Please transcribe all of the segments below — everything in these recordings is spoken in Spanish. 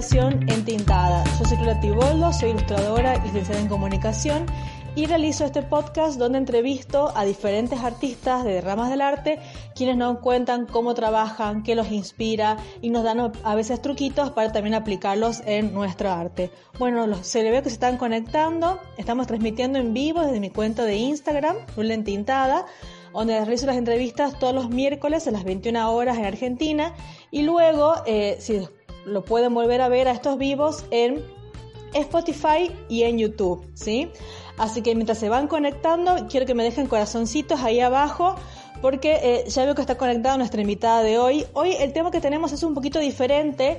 Inspiración Entintada. Yo soy Clara Tiboldo, soy ilustradora y licenciada en comunicación y realizo este podcast donde entrevisto a diferentes artistas de ramas del arte quienes nos cuentan cómo trabajan, qué los inspira y nos dan a veces truquitos para también aplicarlos en nuestro arte. Bueno, se le que se están conectando, estamos transmitiendo en vivo desde mi cuenta de Instagram, Lula Entintada, donde realizo las entrevistas todos los miércoles a las 21 horas en Argentina y luego, eh, si lo pueden volver a ver a estos vivos en Spotify y en YouTube, ¿sí? Así que mientras se van conectando, quiero que me dejen corazoncitos ahí abajo porque eh, ya veo que está conectada nuestra invitada de hoy. Hoy el tema que tenemos es un poquito diferente.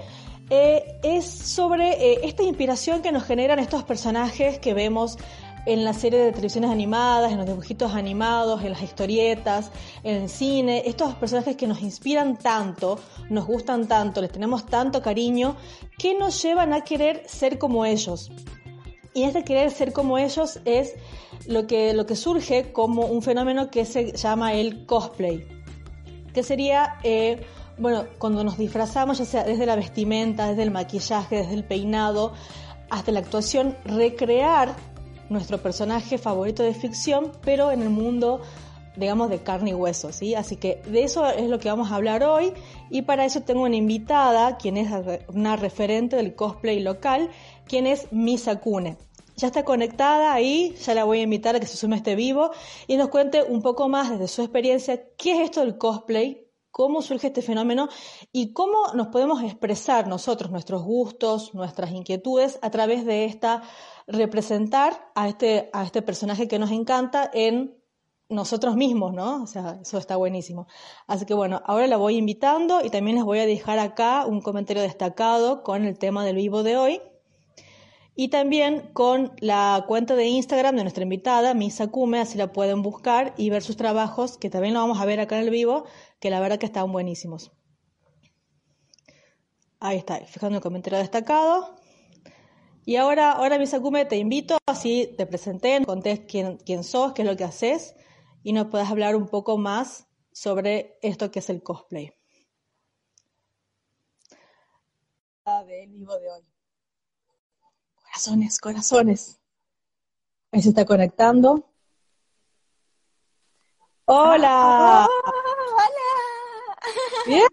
Eh, es sobre eh, esta inspiración que nos generan estos personajes que vemos en la serie de televisiones animadas, en los dibujitos animados, en las historietas, en el cine, estos personajes que nos inspiran tanto, nos gustan tanto, les tenemos tanto cariño, que nos llevan a querer ser como ellos. Y este querer ser como ellos es lo que, lo que surge como un fenómeno que se llama el cosplay, que sería, eh, bueno, cuando nos disfrazamos, ya sea desde la vestimenta, desde el maquillaje, desde el peinado, hasta la actuación, recrear nuestro personaje favorito de ficción, pero en el mundo, digamos, de carne y hueso, ¿sí? Así que de eso es lo que vamos a hablar hoy y para eso tengo una invitada, quien es una referente del cosplay local, quien es Misa Kune. Ya está conectada ahí, ya la voy a invitar a que se sume a este vivo y nos cuente un poco más desde su experiencia qué es esto del cosplay, cómo surge este fenómeno y cómo nos podemos expresar nosotros, nuestros gustos, nuestras inquietudes a través de esta representar a este, a este personaje que nos encanta en nosotros mismos, ¿no? O sea, eso está buenísimo. Así que bueno, ahora la voy invitando y también les voy a dejar acá un comentario destacado con el tema del vivo de hoy. Y también con la cuenta de Instagram de nuestra invitada, Misa Kume, así la pueden buscar y ver sus trabajos, que también lo vamos a ver acá en el vivo, que la verdad que están buenísimos. Ahí está, fijando el comentario destacado. Y ahora, ahora Misakume, te invito, así te presenté, contés quién, quién sos, qué es lo que haces y nos puedas hablar un poco más sobre esto que es el cosplay. Del vivo de hoy. Corazones, corazones. Ahí se está conectando. ¡Hola! Ah, ¡Hola! ¿Bien?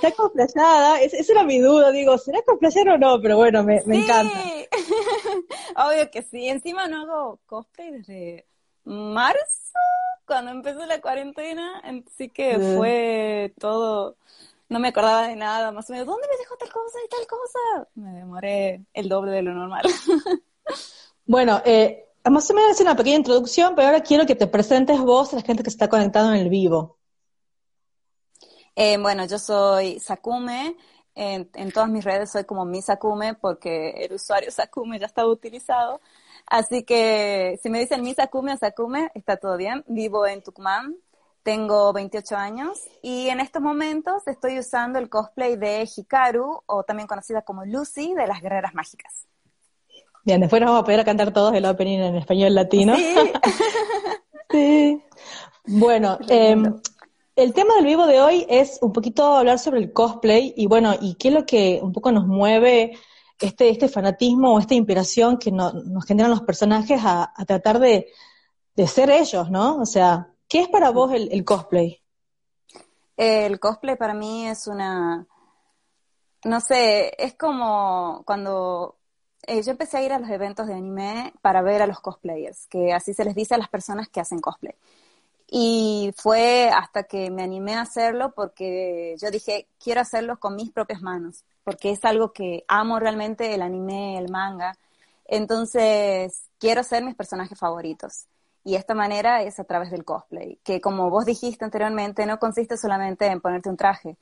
Está cosplayada, esa era mi duda, digo, ¿será cosplayar o no? Pero bueno, me, me encanta. Obvio que sí, encima no hago cosplay desde marzo, cuando empezó la cuarentena, así que fue todo, no me acordaba de nada, más o menos, ¿dónde me dejó tal cosa y tal cosa? Me demoré el doble de lo normal. bueno, eh, más o menos una pequeña introducción, pero ahora quiero que te presentes vos a la gente que se está conectando en el vivo. Eh, bueno, yo soy Sakume. En, todas mis redes soy como mi Sakume porque el usuario Sakume ya estaba utilizado. Así que si me dicen mi Sakume o Sakume, está todo bien. Vivo en Tucumán. Tengo 28 años y en estos momentos estoy usando el cosplay de Hikaru, o también conocida como Lucy, de las Guerreras Mágicas. Bien, después nos vamos a poder cantar todos el opening en español latino. Sí. sí. Bueno, eh, el tema del vivo de hoy es un poquito hablar sobre el cosplay y bueno, y qué es lo que un poco nos mueve este, este fanatismo o esta inspiración que nos generan los personajes a, tratar de, ser ellos, ¿no? O sea, ¿qué es para vos el, cosplay? El cosplay para mí es una, no sé, es como cuando eh, yo empecé a ir a los eventos de anime para ver a los cosplayers, que así se les dice a las personas que hacen cosplay. Y fue hasta que me animé a hacerlo porque yo dije, quiero hacerlo con mis propias manos, porque es algo que amo realmente, el anime, el manga. Entonces, quiero ser mis personajes favoritos. Y esta manera es a través del cosplay, que como vos dijiste anteriormente, no consiste solamente en ponerte un traje,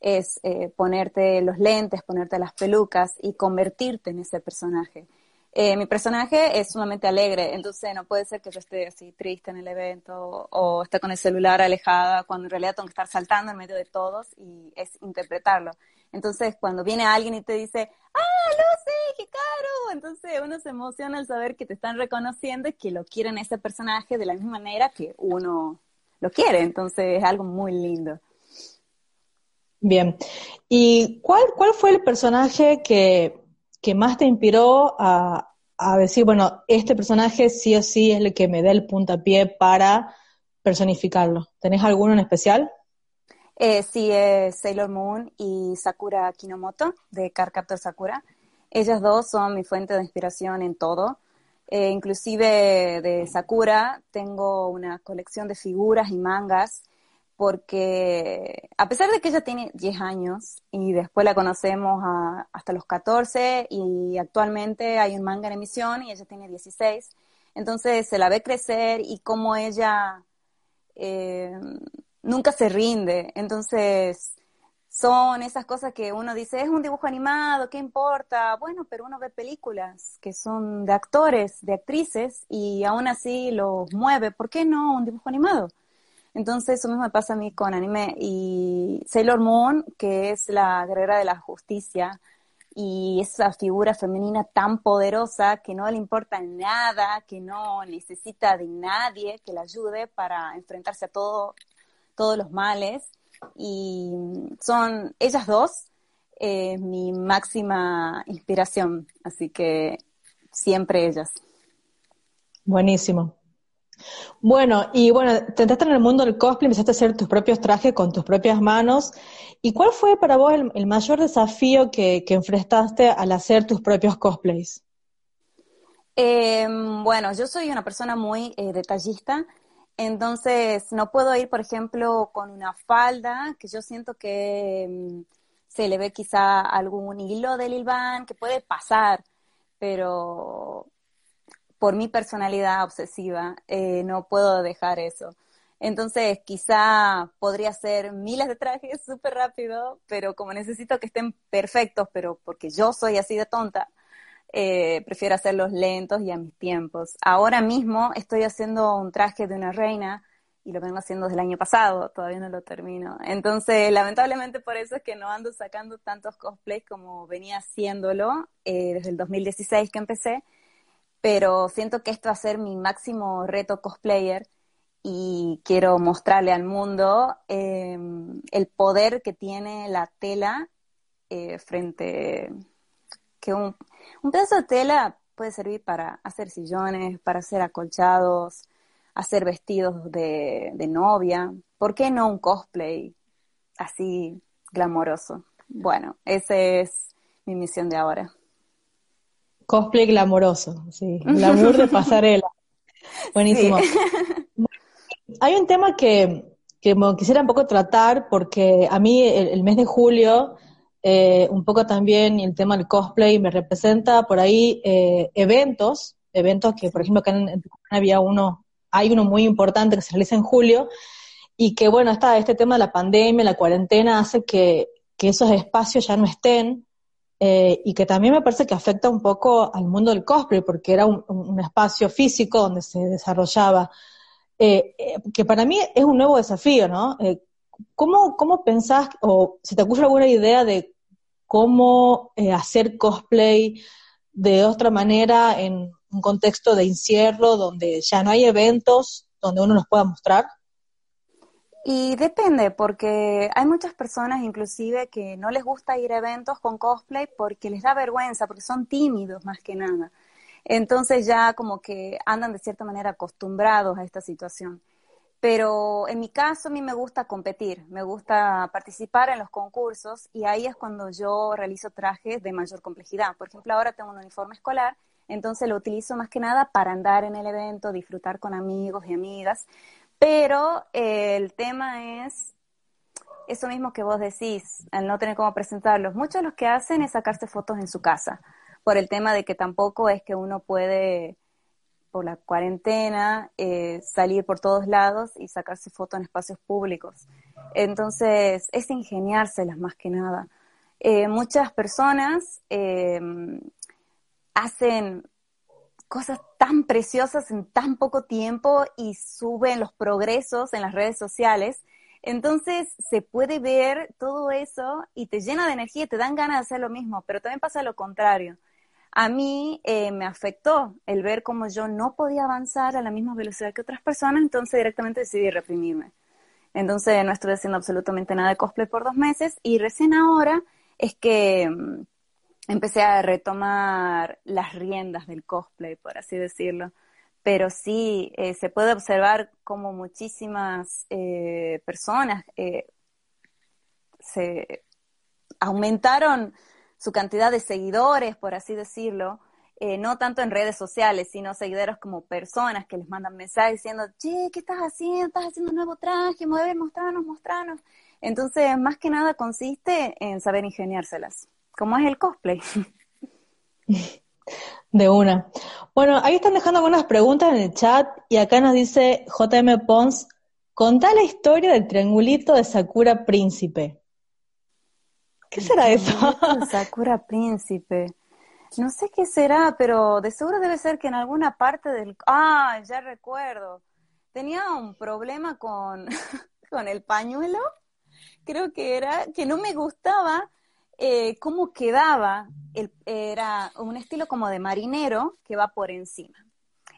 es eh, ponerte los lentes, ponerte las pelucas y convertirte en ese personaje. Eh, mi personaje es sumamente alegre, entonces no puede ser que yo esté así triste en el evento o esté con el celular alejada, cuando en realidad tengo que estar saltando en medio de todos y es interpretarlo. Entonces, cuando viene alguien y te dice, ¡ah, Lucy, qué caro! Entonces uno se emociona al saber que te están reconociendo y que lo quieren ese personaje de la misma manera que uno lo quiere. Entonces es algo muy lindo. Bien. ¿Y cuál, cuál fue el personaje que, más te inspiró a, decir, bueno, este personaje sí o sí es el que me da el puntapié para personificarlo? ¿Tenés alguno en especial? Eh, sí, es Sailor Moon y Sakura Kinomoto de Car Captor Sakura. Ellas dos son mi fuente de inspiración en todo. Eh, inclusive de Sakura tengo una colección de figuras y mangas porque a pesar de que ella tiene 10 años y después la conocemos hasta los 14 y actualmente hay un manga en emisión y ella tiene 16, entonces se la ve crecer y como ella eh, nunca se rinde, entonces son esas cosas que uno dice, es un dibujo animado, ¿qué importa? Bueno, pero uno ve películas que son de actores, de actrices y aún así los mueve, ¿por qué no un dibujo animado? Entonces eso mismo me pasa a mí con anime. Y Sailor Moon, que es la guerrera de la justicia, y esa figura femenina tan poderosa que no le importa nada, que no necesita de nadie que la ayude para enfrentarse a todo, todos los males. Y son ellas dos eh, mi máxima inspiración, así que siempre ellas. Buenísimo. Bueno, y bueno, te entraste en el mundo del cosplay, empezaste a hacer tus propios trajes con tus propias manos. ¿Y cuál fue para vos el, mayor desafío que, enfrentaste al hacer tus propios cosplays? Em, bueno, yo soy una persona muy eh, detallista, entonces no puedo ir, por ejemplo, con una falda que yo siento que em, se le ve quizá algún hilo del ilván que puede pasar, pero por mi personalidad obsesiva, eh, no puedo dejar eso. Entonces, quizá podría hacer miles de trajes súper rápido, pero como necesito que estén perfectos, pero porque yo soy así de tonta, eh, prefiero hacerlos lentos y a mis tiempos. Ahora mismo estoy haciendo un traje de una reina y lo vengo haciendo desde el año pasado, todavía no lo termino. Entonces, lamentablemente por eso es que no ando sacando tantos cosplays como venía haciéndolo eh, desde el 2016 que empecé pero siento que esto va a ser mi máximo reto cosplayer y quiero mostrarle al mundo em, el poder que tiene la tela eh, frente que un, pedazo de tela puede servir para hacer sillones, para hacer acolchados, hacer vestidos de, de novia. ¿Por qué no un cosplay así glamoroso? Bueno, esa es mi misión de ahora. Cosplay glamoroso, sí. Glamour de pasarela. Buenísimo. Hay un tema que, que quisiera un poco tratar, porque a mí el, mes de julio, eh, un poco también el tema del cosplay me representa por ahí eh, eventos, eventos que, por ejemplo, acá en, había uno, hay uno muy importante que se realiza en julio, y que, bueno, está este tema de la pandemia, la cuarentena, hace que, que esos espacios ya no estén, eh, y que también me parece que afecta un poco al mundo del cosplay, porque era un, espacio físico donde se desarrollaba, eh, eh, que para mí es un nuevo desafío, ¿no? ¿cómo, ¿Cómo pensás, o si te ocurre alguna idea de cómo hacer cosplay de otra manera en un contexto de encierro, donde ya no hay eventos donde uno nos pueda mostrar? Y depende, porque hay muchas personas inclusive que no les gusta ir a eventos con cosplay porque les da vergüenza, porque son tímidos más que nada. Entonces ya como que andan de cierta manera acostumbrados a esta situación. Pero en mi caso a mí me gusta competir, me gusta participar en los concursos y ahí es cuando yo realizo trajes de mayor complejidad. Por ejemplo, ahora tengo un uniforme escolar, entonces lo utilizo más que nada para andar en el evento, disfrutar con amigos y amigas, pero eh, el tema es eso mismo que vos decís, al no tener cómo presentarlos. Muchos de los que hacen es sacarse fotos en su casa, por el tema de que tampoco es que uno puede, por la cuarentena, eh, salir por todos lados y sacarse fotos en espacios públicos. Entonces, es ingeniárselas más que nada. Eh, muchas personas hacen cosas tan preciosas en tan poco tiempo y suben los progresos en las redes sociales. Entonces se puede ver todo eso y te llena de energía te dan ganas de hacer lo mismo, pero también pasa lo contrario. A mí eh, me afectó el ver cómo yo no podía avanzar a la misma velocidad que otras personas, entonces directamente decidí reprimirme. Entonces no estoy haciendo absolutamente nada de cosplay por dos meses y recién ahora es que mm, empecé a retomar las riendas del cosplay, por así decirlo. Pero sí, eh, se puede observar como muchísimas eh, personas eh, se aumentaron su cantidad de seguidores, por así decirlo, no tanto en redes sociales, sino seguidores como personas que les mandan mensajes diciendo, che, ¿qué estás haciendo? ¿Estás haciendo un nuevo traje? Mueve, mostranos, mostranos. Entonces, más que nada consiste en saber ingeniárselas. ¿Cómo es el cosplay? De una. Bueno, ahí están dejando algunas preguntas en el chat y acá nos dice JM Pons, contá la historia del triangulito de Sakura Príncipe. ¿Qué será eso? Sakura Príncipe. No sé qué será, pero de seguro debe ser que en alguna parte del... Ah, ya recuerdo. Tenía un problema con, con el pañuelo. Creo que era que no me gustaba eh, cómo quedaba, el, era un estilo como de marinero que va por encima.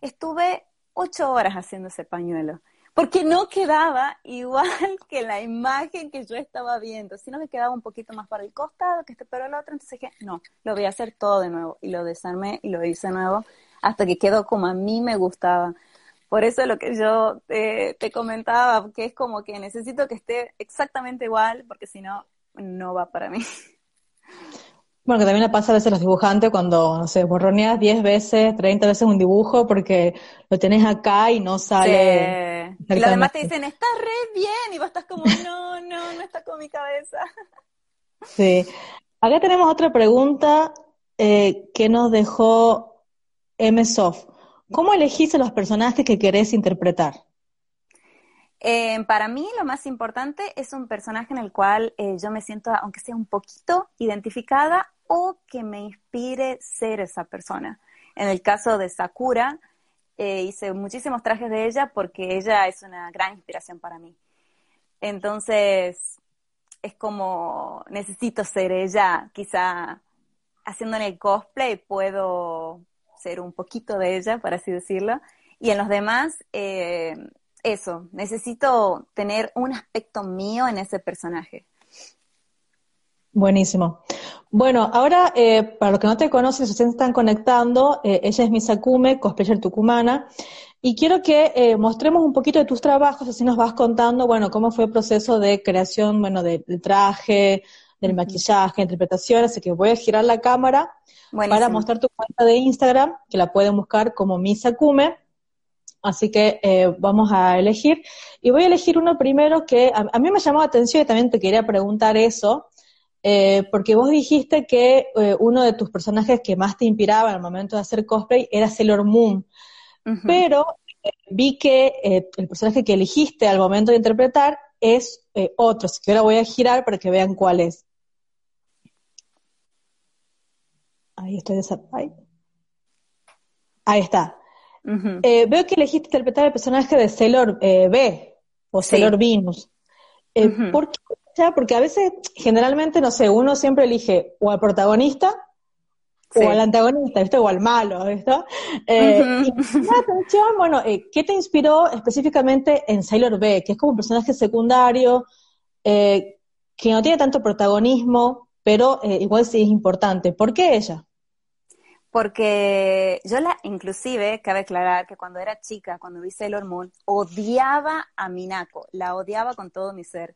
Estuve ocho horas haciendo ese pañuelo, porque no quedaba igual que la imagen que yo estaba viendo, sino que quedaba un poquito más para el costado, que este pero el otro, entonces dije, no, lo voy a hacer todo de nuevo, y lo desarmé y lo hice nuevo, hasta que quedó como a mí me gustaba. Por eso lo que yo te comentaba, que es como que necesito que esté exactamente igual, porque si no, no va para mí. Bueno, que también le pasa a veces a los dibujantes cuando, no sé, borroneas 10 veces, 30 veces un dibujo porque lo tenés acá y no sale. Sí. Y los demás te dicen, está re bien, y vos estás como, no, no, no está con mi cabeza. Sí. Acá tenemos otra pregunta eh, que nos dejó MSoft. ¿Cómo elegís a los personajes que querés interpretar? Eh, para mí lo más importante es un personaje en el cual eh, yo me siento, aunque sea un poquito, identificada o que me inspire ser esa persona. En el caso de Sakura, eh, hice muchísimos trajes de ella porque ella es una gran inspiración para mí. Entonces, es como necesito ser ella, quizá haciendo en el cosplay puedo ser un poquito de ella, por así decirlo. Y en los demás, eso, necesito tener un aspecto mío en ese personaje. Buenísimo. Bueno, ahora, eh, para los que no te conocen, si ustedes están conectando, eh, ella es Misakume, cosplayer tucumana, y quiero que eh, mostremos un poquito de tus trabajos, así nos vas contando, bueno, cómo fue el proceso de creación, bueno, del traje, del maquillaje, interpretación, así que voy a girar la cámara para mostrar tu cuenta de Instagram, que la pueden buscar como Misakume, Así que eh, vamos a elegir. Y voy a elegir uno primero que a, mí me llamó la atención y también te quería preguntar eso, eh, porque vos dijiste que eh, uno de tus personajes que más te inspiraba el momento de hacer cosplay era Sailor Moon. Pero vi que el personaje que elegiste al momento de interpretar es otro, así que ahora voy a girar para que vean cuál es. Ahí estoy ahí. ahí está. Eh, veo que elegiste interpretar el personaje de Sailor eh, B o Sailor Venus. Eh, ¿Por qué? Porque a veces, generalmente, no sé, uno siempre elige o al protagonista o al antagonista, ¿viste? O al malo, ¿viste? Y me atención, bueno, ¿qué te inspiró específicamente en Sailor B? Que es como un personaje secundario, que no tiene tanto protagonismo, pero igual sí es importante. ¿Por qué ella? Porque yo la, inclusive, cabe aclarar que cuando era chica, cuando vi Sailor Moon, odiaba a Minako, la odiaba con todo mi ser.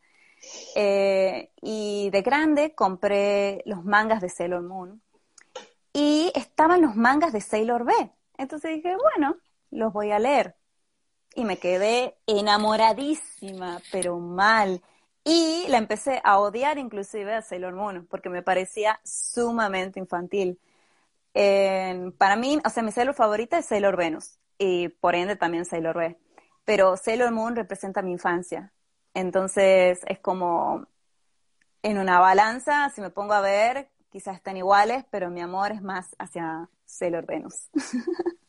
Eh, y de grande compré los mangas de Sailor Moon y estaban los mangas de Sailor B. Entonces dije, bueno, los voy a leer. Y me quedé enamoradísima, pero mal. Y la empecé a odiar inclusive a Sailor Moon, porque me parecía sumamente infantil para mí, o sea, mi Sailor favorita es Sailor Venus y por ende también Sailor B. Pero Sailor Moon representa mi infancia. Entonces es como en una balanza, si me pongo a ver, quizás están iguales, pero mi amor es más hacia Sailor Venus.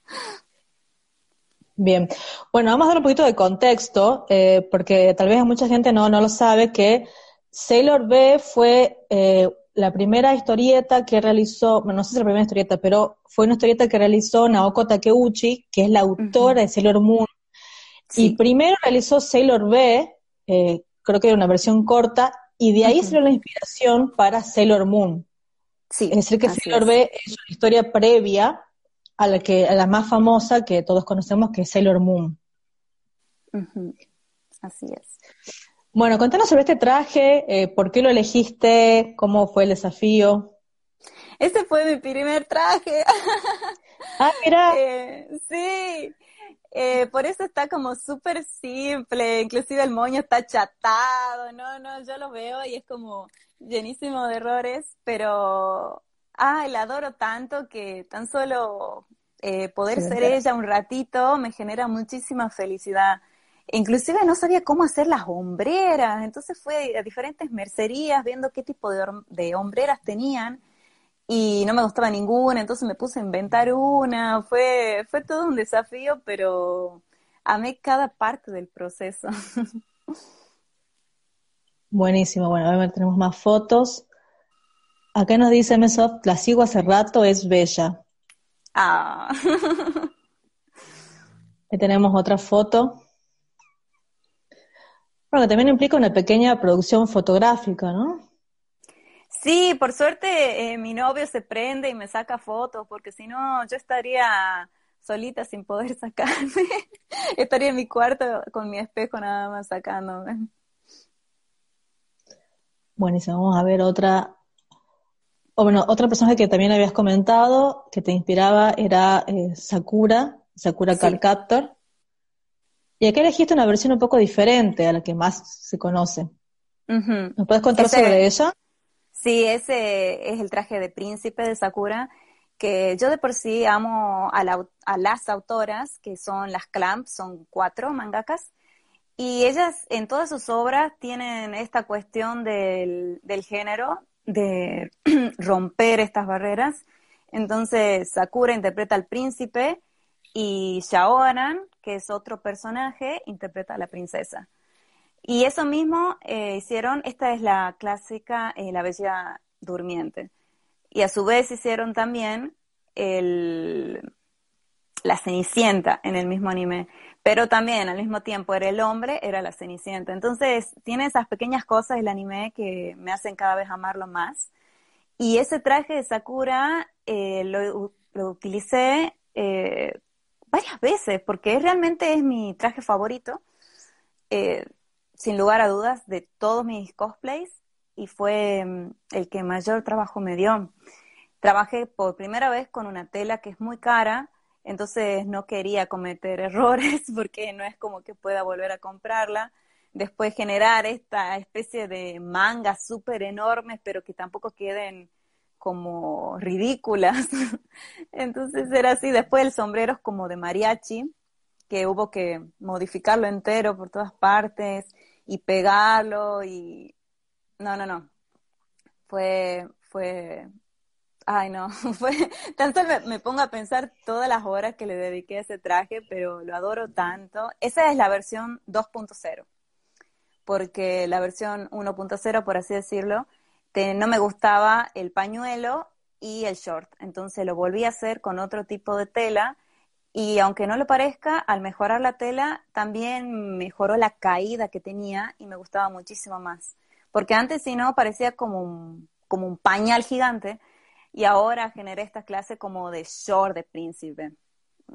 Bien, bueno, vamos a dar un poquito de contexto, eh, porque tal vez mucha gente no, no lo sabe, que Sailor B fue eh, la primera historieta que realizó, bueno, no sé si es la primera historieta, pero fue una historieta que realizó Naoko Takeuchi, que es la autora de Sailor Moon. Y primero realizó Sailor B, eh, creo que era una versión corta, y de ahí salió la inspiración para Sailor Moon. Sí, es decir, que Sailor B es una historia previa a la, que, a la más famosa que todos conocemos, que es Sailor Moon. Así es. Bueno, contanos sobre este traje, eh, por qué lo elegiste, cómo fue el desafío. Este fue mi primer traje. Ah, mira. Eh, sí, eh, por eso está como súper simple, inclusive el moño está chatado, no, no, yo lo veo y es como llenísimo de errores, pero, ah, la adoro tanto que tan solo poder ser ella un ratito me genera muchísima felicidad. Inclusive no sabía cómo hacer las hombreras, entonces fue a diferentes mercerías viendo qué tipo de, hombreras tenían y no me gustaba ninguna, entonces me puse a inventar una, fue, fue todo un desafío, pero amé cada parte del proceso. Buenísimo, bueno, a ver, tenemos más fotos. Acá nos dice Mesoft, la sigo hace rato, es bella. Ah. Ahí tenemos otra foto. Bueno, también implica una pequeña producción fotográfica, ¿no? Sí, por suerte eh, mi novio se prende y me saca fotos, porque si no yo estaría solita sin poder sacarme. estaría en mi cuarto con mi espejo nada más sacándome. Buenísimo, vamos a ver otra. O bueno, otra persona que también habías comentado que te inspiraba era eh, Sakura, Sakura sí. Y acá elegiste una versión un poco diferente a la que más se conoce. ¿Me puedes contar sobre ella? Sí, ese es el traje de príncipe de Sakura, que yo de por sí amo a, las autoras, que son las Clamp, son cuatro mangakas, y ellas en todas sus obras tienen esta cuestión del, del género, de romper estas barreras. Entonces Sakura interpreta al príncipe y Shaoran que es otro personaje, interpreta a la princesa. Y eso mismo eh, hicieron, esta es la clásica eh, La Bella Durmiente. Y a su vez hicieron también el, la Cenicienta en el mismo anime. Pero también al mismo tiempo era el hombre, era la Cenicienta. Entonces tiene esas pequeñas cosas el anime que me hacen cada vez amarlo más. Y ese traje de Sakura eh, lo, lo, utilicé varias veces, porque realmente es mi traje favorito, eh, sin lugar a dudas, de todos mis cosplays, y fue mm, el que mayor trabajo me dio. Trabajé por primera vez con una tela que es muy cara, entonces no quería cometer errores porque no es como que pueda volver a comprarla. Después generar esta especie de mangas súper enormes, pero que tampoco queden como ridículas. Entonces era así. Después el sombrero es como de mariachi, que hubo que modificarlo entero por todas partes y pegarlo y... No, no, no. Fue, fue, ay no, fue, solo me, pongo a pensar todas las horas que le dediqué a ese traje, pero lo adoro tanto. Esa es la versión 2.0, porque la versión 1.0, por así decirlo, no me gustaba el pañuelo y el short. Entonces lo volví a hacer con otro tipo de tela y aunque no lo parezca, al mejorar la tela también mejoró la caída que tenía y me gustaba muchísimo más. Porque antes si no parecía como un, como un pañal gigante y ahora generé esta clase como de short de príncipe.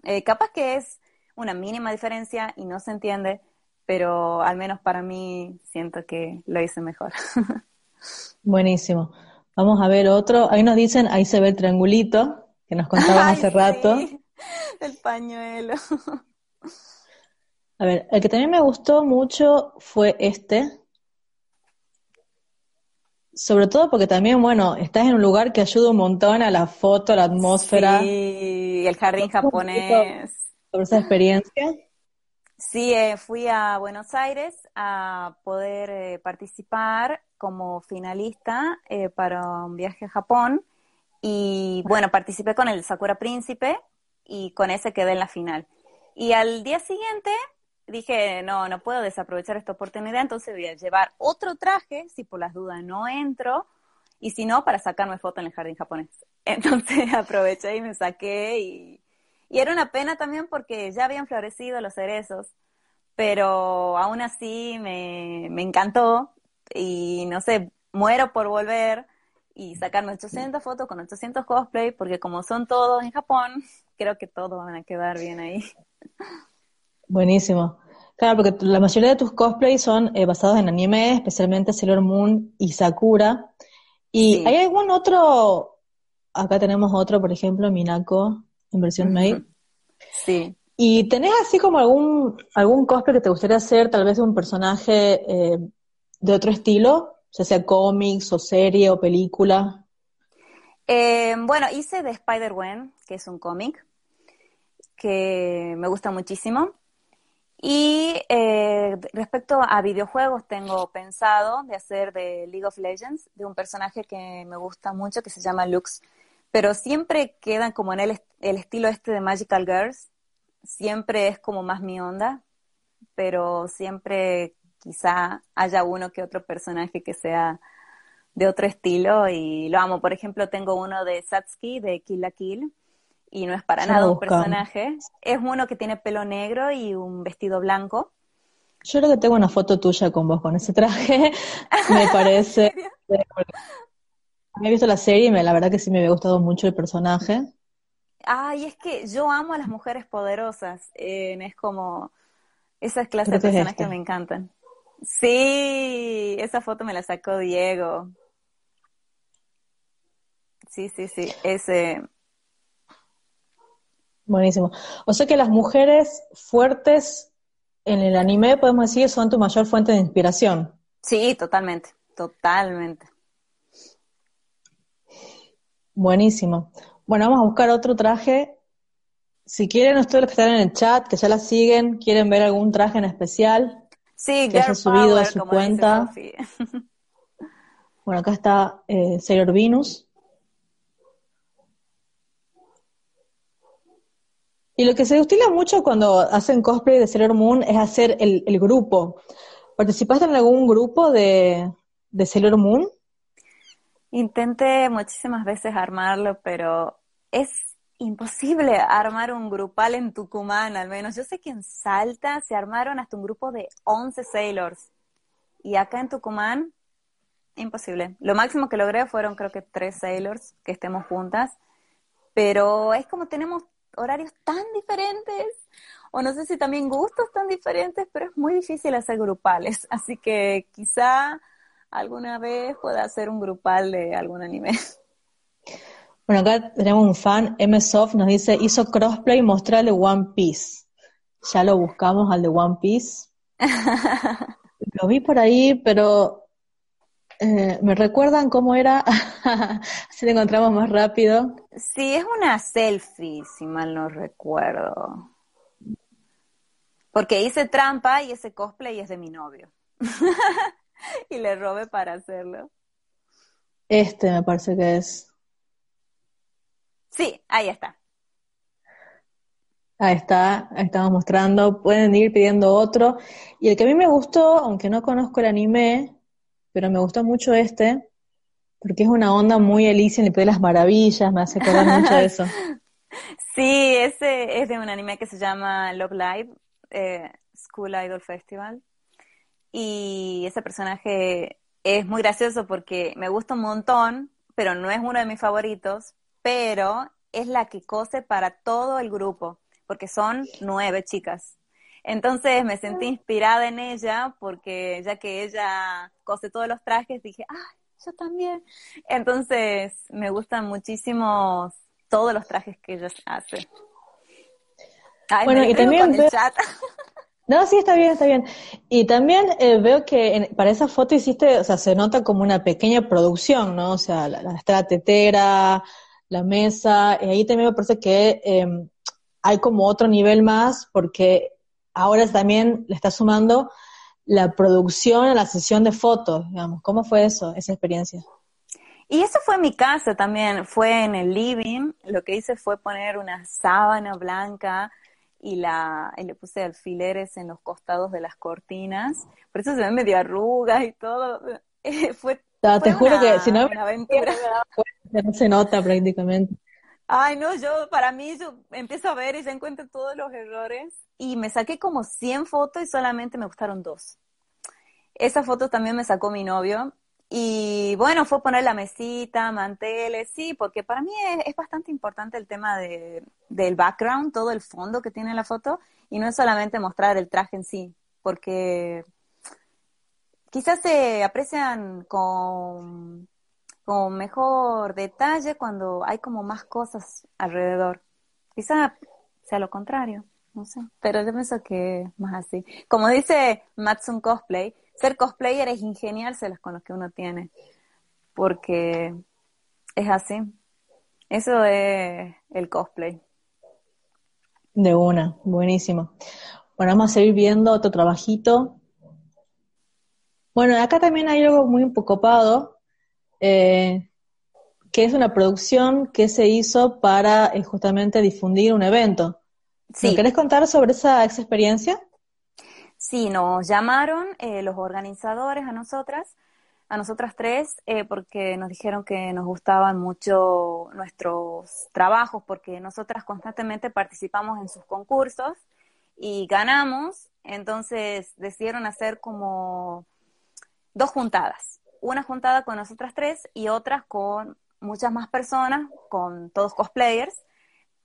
Eh, capaz que es una mínima diferencia y no se entiende, pero al menos para mí siento que lo hice mejor. Buenísimo. Vamos a ver otro. Ahí nos dicen, ahí se ve el triangulito que nos contaban hace rato. El pañuelo. A ver, el que también me gustó mucho fue este. Sobre todo porque también, bueno, estás en un lugar que ayuda un montón a la foto, a la atmósfera. Sí, el jardín japonés. Sobre esa experiencia. Sí, eh, fui a Buenos Aires a poder eh, participar como finalista eh, para un viaje a Japón y bueno, participé con el Sakura Príncipe y con ese quedé en la final. Y al día siguiente dije, no, no puedo desaprovechar esta oportunidad, entonces voy a llevar otro traje, si por las dudas no entro, y si no, para sacarme foto en el jardín japonés. Entonces aproveché y me saqué y, y era una pena también porque ya habían florecido los cerezos, pero aún así me, me encantó y no sé, muero por volver y sacarme 800 fotos con 800 cosplay, porque como son todos en Japón, creo que todos van a quedar bien ahí. Buenísimo. Claro, porque la mayoría de tus cosplays son eh, basados en anime, especialmente Sailor Moon y Sakura. ¿Y hay algún otro? Acá tenemos otro, por ejemplo, Minako, en versión Made. Sí. ¿Y tenés así como algún, algún cosplay que te gustaría hacer, tal vez de un personaje eh, de otro estilo? ya sea cómics o serie o película? Eh, bueno, hice de Spider-Gwen, que es un cómic que me gusta muchísimo. Y eh, respecto a videojuegos, tengo pensado de hacer de League of Legends, de un personaje que me gusta mucho, que se llama Lux, pero siempre quedan como en el, el estilo este de Magical Girls, siempre es como más mi onda, pero siempre quizá haya uno que otro personaje que sea de otro estilo y lo amo. Por ejemplo, tengo uno de Satsuki de Kill la Kill y no es para nada un personaje. Es uno que tiene pelo negro y un vestido blanco. Yo creo que tengo una foto tuya con vos con ese traje. me parece. he visto la serie y me, la verdad que sí me había gustado mucho el personaje. Ay, es que yo amo a las mujeres poderosas. es como esas clases de personas que este. me encantan. Sí, esa foto me la sacó Diego. Sí, sí, sí, ese. Buenísimo. O sea que las mujeres fuertes en el anime, podemos decir, son tu mayor fuente de inspiración. Sí, totalmente, totalmente. Buenísimo. Bueno, vamos a buscar otro traje. Si quieren ustedes los que están en el chat, que ya la siguen, quieren ver algún traje en especial, Sí, que haya subido a su cuenta. Bueno, acá está eh, Sailor Venus. Y lo que se utiliza mucho cuando hacen cosplay de Sailor Moon es hacer el, grupo. ¿Participaste en algún grupo de, de Sailor Moon? Intenté muchísimas veces armarlo, pero es imposible armar un grupal en Tucumán, al menos. Yo sé que en Salta se armaron hasta un grupo de 11 sailors. Y acá en Tucumán, imposible. Lo máximo que logré fueron creo que tres sailors que estemos juntas. Pero es como tenemos horarios tan diferentes, o no sé si también gustos tan diferentes, pero es muy difícil hacer grupales. Así que quizá alguna vez pueda hacer un grupal de algún anime. Bueno, acá tenemos un fan, Msoft, nos dice, hizo crossplay mostrarle One Piece. Ya lo buscamos al de One Piece. lo vi por ahí, pero eh, ¿me recuerdan cómo era? Así lo encontramos más rápido. Sí, es una selfie, si mal no recuerdo. Porque hice trampa y ese cosplay es de mi novio. y le robé para hacerlo. Este me parece que es. Sí, ahí está. Ahí está, ahí estamos mostrando. Pueden ir pidiendo otro. Y el que a mí me gustó, aunque no conozco el anime, pero me gustó mucho este, porque es una onda muy Alicia en el de las Maravillas, me hace acordar mucho de eso. Sí, ese es de un anime que se llama Love Live, eh, School Idol Festival. Y ese personaje es muy gracioso porque me gusta un montón, pero no es uno de mis favoritos, pero es la que cose para todo el grupo, porque son nueve chicas. Entonces me sentí inspirada en ella porque ya que ella cose todos los trajes, dije, ah, yo también. Entonces me gustan muchísimo todos los trajes que ella hace. bueno, y también No, sí, está bien, está bien. Y también eh, veo que para esa foto hiciste, o sea, se nota como una pequeña producción, ¿no? O sea, la, la tetera, la mesa, y ahí también me parece que em, hay como otro nivel más, porque ahora también le está sumando la producción a la sesión de fotos, digamos. ¿Cómo fue eso, esa experiencia? Y eso fue mi casa también, fue en el living, lo que hice fue poner una sábana blanca y, la, y le puse alfileres en los costados de las cortinas, por eso se ven medio arrugas y todo, fue, te juro que si no, aventura. No se nota prácticamente. Ay, no, yo, para mí, yo empiezo a ver y ya encuentro todos los errores y me saqué como 100 fotos y solamente me gustaron dos. Esa foto también me sacó mi novio y bueno, fue poner la mesita, manteles, sí, porque para mí es, bastante importante el tema de, del background, todo el fondo que tiene la foto, y no es solamente mostrar el traje en sí, porque quizás se aprecian con, con mejor detalle cuando hay como más cosas alrededor. Quizás sea lo contrario, no sé, pero yo pienso que más así. Como dice Matsun Cosplay, ser cosplayer es ingeniárselas con lo que uno tiene, porque es así. Eso es el cosplay. De una, buenísimo. Bueno, vamos a seguir viendo otro trabajito. Bueno, acá también hay algo muy copado, eh, que es una producción que se hizo para eh, justamente difundir un evento. Sí. ¿Me querés contar sobre esa, esa experiencia? Sí, nos llamaron eh, los organizadores a nosotras, a nosotras tres, eh, porque nos dijeron que nos gustaban mucho nuestros trabajos, porque nosotras constantemente participamos en sus concursos y ganamos, entonces decidieron hacer como dos juntadas, una juntada con nosotras tres y otras con muchas más personas, con todos cosplayers,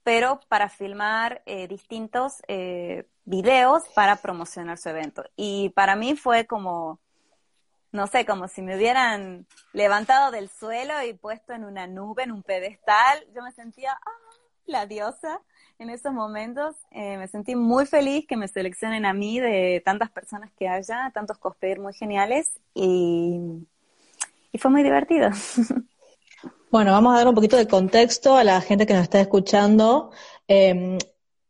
pero para filmar eh, distintos eh, videos para promocionar su evento. Y para mí fue como, no sé, como si me hubieran levantado del suelo y puesto en una nube, en un pedestal. Yo me sentía, ah, la diosa en esos momentos. Eh, me sentí muy feliz que me seleccionen a mí de tantas personas que haya, tantos cosplayers muy geniales y, y fue muy divertido. Bueno, vamos a dar un poquito de contexto a la gente que nos está escuchando. Eh,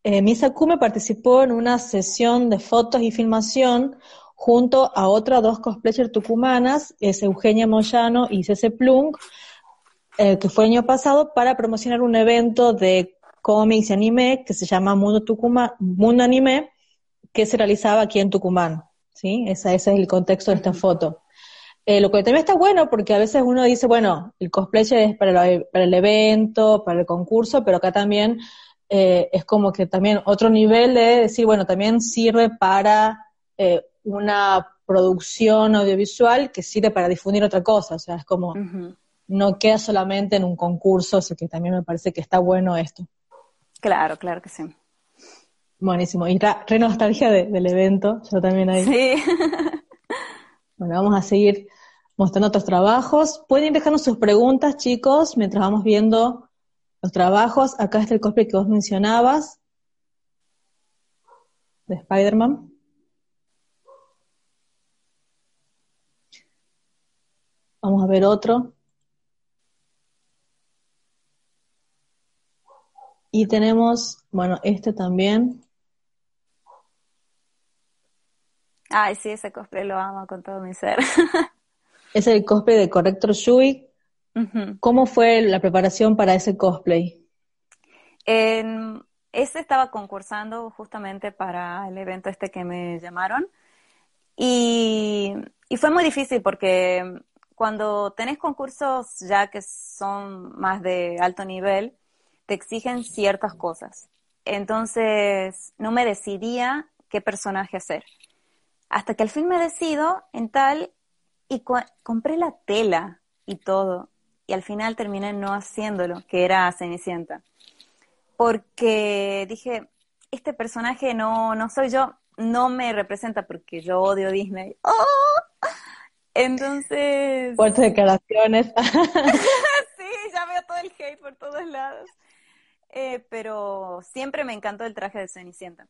eh, Misa Kume participó en una sesión de fotos y filmación junto a otras dos cosplayers tucumanas, es Eugenia Moyano y Cece Plunk, eh, que fue el año pasado, para promocionar un evento de cómics y anime que se llama Mundo, Tucumán, Mundo Anime, que se realizaba aquí en Tucumán. ¿sí? ese es el contexto de esta foto. Eh, lo que también está bueno porque a veces uno dice, bueno, el cosplay es para, el evento, para el concurso, pero acá también eh, es como que también otro nivel de decir, bueno, también sirve para eh, una producción audiovisual que sirve para difundir otra cosa, o sea, es como, no queda solamente en un concurso, o que también me parece que está bueno esto. Claro, claro que sí. Buenísimo. Y re nostalgia del evento, yo también ahí. Sí. Bueno, vamos a seguir mostrando otros trabajos. Pueden dejarnos sus preguntas, chicos, mientras vamos viendo los trabajos. Acá está el cosplay que vos mencionabas, de Spider-Man. Vamos a ver otro. Y tenemos, bueno, este también. Ay, sí, ese cosplay lo amo con todo mi ser. es el cosplay de Corrector Shui. ¿Cómo fue la preparación para ese cosplay? En, ese estaba concursando justamente para el evento este que me llamaron. Y, y fue muy difícil porque cuando tenés concursos ya que son más de alto nivel, te exigen ciertas cosas. Entonces no me decidía qué personaje hacer. Hasta que al fin me decido en tal y compré la tela y todo. Y al final terminé no haciéndolo, que era Cenicienta. Porque dije, este personaje no, no soy yo, no me representa porque yo odio Disney. ¡Oh! Entonces... Fuertes declaraciones. sí, ya veo todo el hate por todos lados. Eh, pero siempre me encantó el traje de Cenicienta.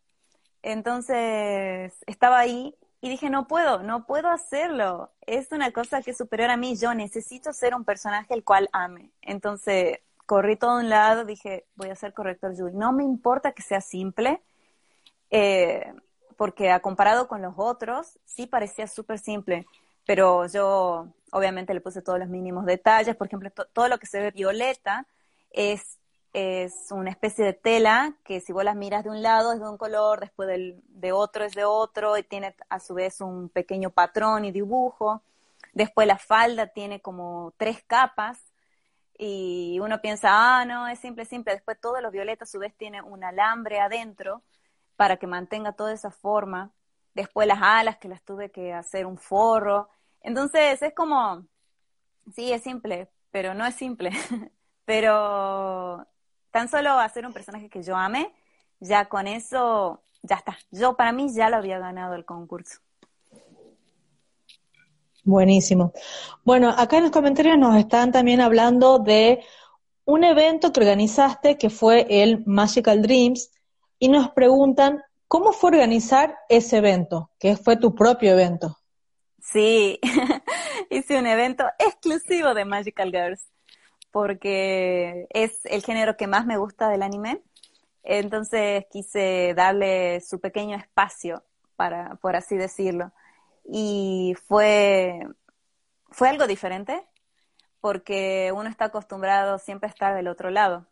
Entonces estaba ahí y dije, no puedo, no puedo hacerlo. Es una cosa que es superior a mí. Yo necesito ser un personaje el cual ame. Entonces, corrí todo un lado, dije, voy a ser corrector Julie. No me importa que sea simple, eh, porque a comparado con los otros, sí parecía súper simple. pero yo obviamente le puse todos los mínimos detalles, por ejemplo, todo lo que se ve violeta es, es una especie de tela que si vos las miras de un lado es de un color, después del, de otro es de otro y tiene a su vez un pequeño patrón y dibujo. Después la falda tiene como tres capas y uno piensa, ah, no, es simple, simple. Después todo lo violeta a su vez tiene un alambre adentro para que mantenga toda esa forma. Después las alas que las tuve que hacer un forro. Entonces es como, sí, es simple, pero no es simple. pero tan solo hacer un personaje que yo ame, ya con eso, ya está. Yo para mí ya lo había ganado el concurso. Buenísimo. Bueno, acá en los comentarios nos están también hablando de un evento que organizaste que fue el Magical Dreams y nos preguntan cómo fue organizar ese evento, que fue tu propio evento. Sí, hice un evento exclusivo de Magical Girls porque es el género que más me gusta del anime. Entonces quise darle su pequeño espacio para, por así decirlo y fue, fue algo diferente porque uno está acostumbrado siempre a estar del otro lado.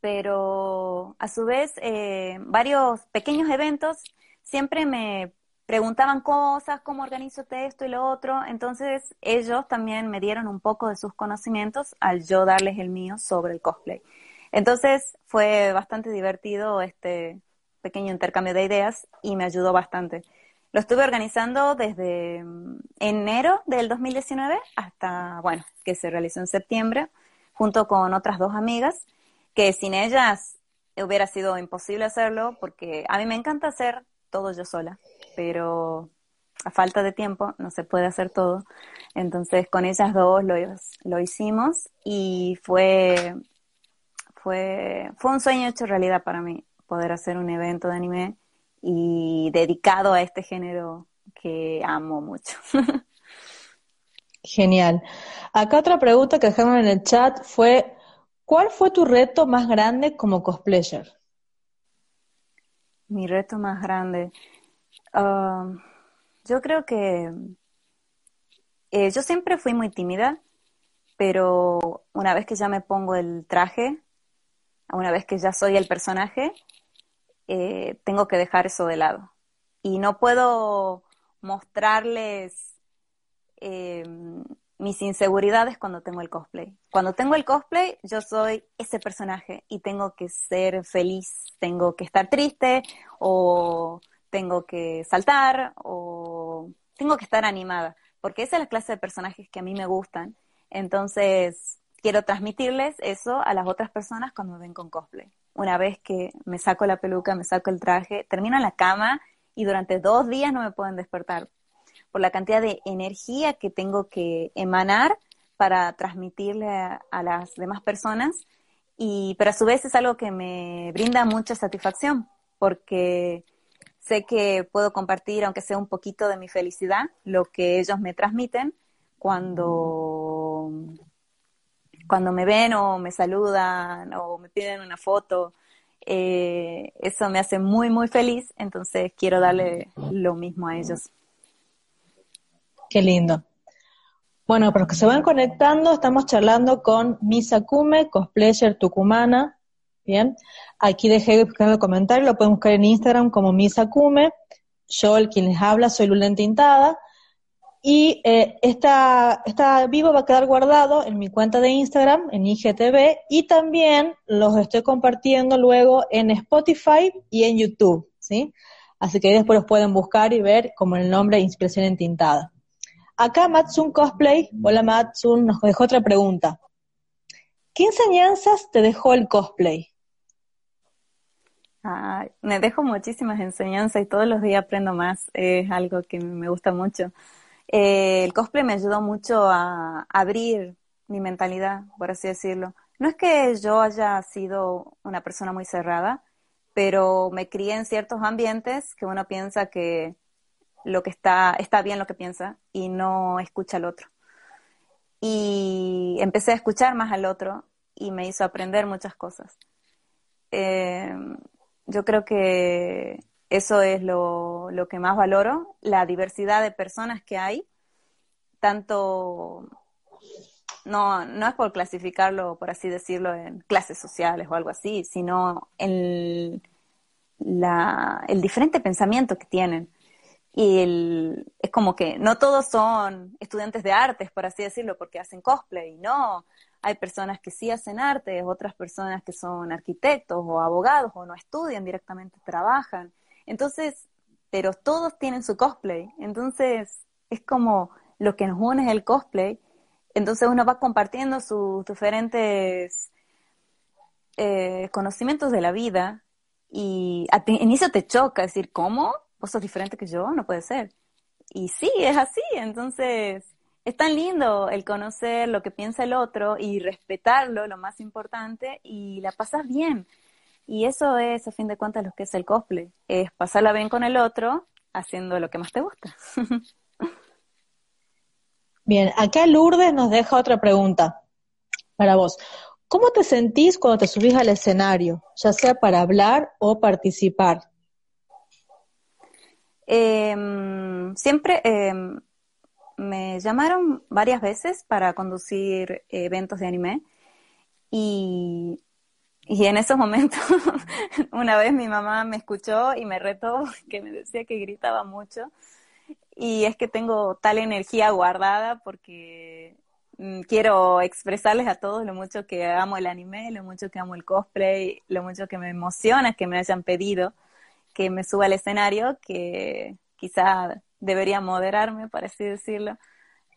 Pero a su vez, eh, varios pequeños eventos siempre me preguntaban cosas, cómo organizo esto y lo otro. Entonces ellos también me dieron un poco de sus conocimientos al yo darles el mío sobre el cosplay. Entonces fue bastante divertido este pequeño intercambio de ideas y me ayudó bastante. Lo estuve organizando desde mm, enero del 2019 hasta, bueno, que se realizó en septiembre, junto con otras dos amigas, que sin ellas hubiera sido imposible hacerlo, porque a mí me encanta hacer todo yo sola, pero a falta de tiempo no se puede hacer todo. Entonces con ellas dos lo, lo hicimos y fue, fue, fue un sueño hecho realidad para mí poder hacer un evento de anime y dedicado a este género que amo mucho. Genial. Acá otra pregunta que dejaron en el chat fue, ¿cuál fue tu reto más grande como cosplayer? Mi reto más grande. Ah, yo creo que eh, yo siempre fui muy tímida, pero una vez que ya me pongo el traje, una vez que ya soy el personaje, eh, tengo que dejar eso de lado. Y no puedo mostrarles eh, mis inseguridades cuando tengo el cosplay. Cuando tengo el cosplay, yo soy ese personaje y tengo que ser feliz, tengo que estar triste o tengo que saltar o tengo que estar animada, porque esa es la clase de personajes que a mí me gustan. Entonces, quiero transmitirles eso a las otras personas cuando me ven con cosplay una vez que me saco la peluca, me saco el traje, termino en la cama y durante dos días no me pueden despertar por la cantidad de energía que tengo que emanar para transmitirle a, las demás personas. Y, pero a su vez es algo que me brinda mucha satisfacción porque sé que puedo compartir, aunque sea un poquito de mi felicidad, lo que ellos me transmiten cuando cuando me ven o me saludan o me piden una foto, eh, eso me hace muy, muy feliz, entonces quiero darle lo mismo a ellos. Qué lindo. Bueno, para los que se van conectando, estamos charlando con Misa Kume, cosplayer tucumana. Bien, aquí dejé el comentario, lo pueden buscar en Instagram como Misa Kume. Yo, el quien les habla, soy Lula Tintada. Y eh, esta, vivo va a quedar guardado en mi cuenta de Instagram, en IGTV, y también los estoy compartiendo luego en Spotify y en YouTube, ¿sí? Así que después los pueden buscar y ver como el nombre Inspiración Entintada. Acá Matsun Cosplay, hola Matsun, nos dejó otra pregunta. ¿Qué enseñanzas te dejó el cosplay? Me dejo muchísimas enseñanzas y todos los días aprendo más. Es algo que me gusta mucho. Eh, el cosplay me ayudó mucho a abrir mi mentalidad, por así decirlo. No es que yo haya sido una persona muy cerrada, pero me crié en ciertos ambientes que uno piensa que lo que está, está bien lo que piensa y no escucha al otro. Y empecé a escuchar más al otro y me hizo aprender muchas cosas. Eh, yo creo que eso es lo, lo, que más valoro, la diversidad de personas que hay tanto, no, no es por clasificarlo, por así decirlo, en clases sociales o algo así, sino en la, el diferente pensamiento que tienen. Y el, es como que no todos son estudiantes de artes, por así decirlo, porque hacen cosplay, no. Hay personas que sí hacen arte, otras personas que son arquitectos o abogados o no estudian directamente, trabajan. Entonces, pero todos tienen su cosplay. Entonces, es como lo que nos une es el cosplay. Entonces uno va compartiendo sus diferentes eh, conocimientos de la vida y al inicio te choca decir, ¿cómo? ¿Vos sos diferente que yo? No puede ser. Y sí, es así. Entonces, es tan lindo el conocer lo que piensa el otro y respetarlo, lo más importante, y la pasas bien. Y eso es, a fin de cuentas, lo que es el cosplay. Es pasarla bien con el otro haciendo lo que más te gusta. Bien, acá Lourdes nos deja otra pregunta para vos. ¿Cómo te sentís cuando te subís al escenario, ya sea para hablar o participar? Em, siempre em, me llamaron varias veces para conducir eventos de anime y, y en esos momentos una vez mi mamá me escuchó y me retó que me decía que gritaba mucho. Y es que tengo tal energía guardada porque Mm, quiero expresarles a todos lo mucho que amo el anime, lo mucho que amo el cosplay, lo mucho que me emociona que me hayan pedido que me suba al escenario, que quizá debería moderarme, por así decirlo,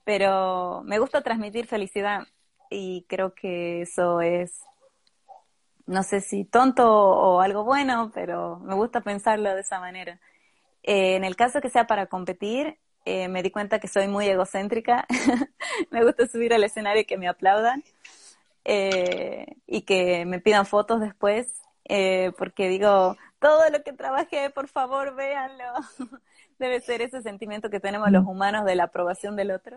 pero me gusta transmitir felicidad y creo que eso es, no sé si tonto o algo bueno, pero me gusta pensarlo de esa manera. Eh, en el caso que sea para competir, eh, me di cuenta que soy muy egocéntrica. me gusta subir al escenario y que me aplaudan eh, y que me pidan fotos después, porque digo, todo lo que trabajé, por favor, véanlo. Debe ser ese sentimiento que tenemos los humanos de la aprobación del otro.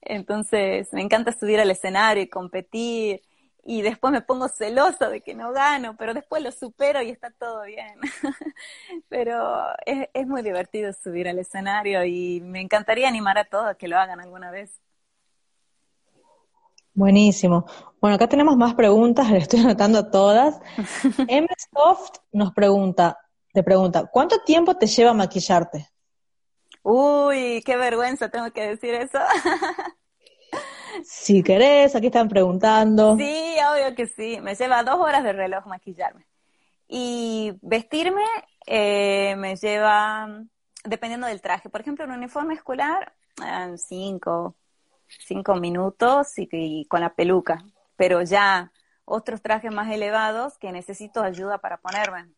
Entonces, me encanta subir al escenario y competir y después me pongo celoso de que no gano, pero después lo supero y está todo bien. pero es, es, muy divertido subir al escenario y me encantaría animar a todos a que lo hagan alguna vez. Buenísimo. Bueno, acá tenemos más preguntas, le estoy anotando todas. Soft nos pregunta, te pregunta, ¿cuánto tiempo te lleva maquillarte? Uy, qué vergüenza tengo que decir eso. Si querés, aquí están preguntando. Sí, obvio que sí. Me lleva dos horas de reloj maquillarme. Y vestirme eh, me lleva, dependiendo del traje. Por ejemplo, un uniforme escolar, cinco, cinco minutos y, con la peluca. Pero ya otros trajes más elevados que necesito ayuda para ponerme.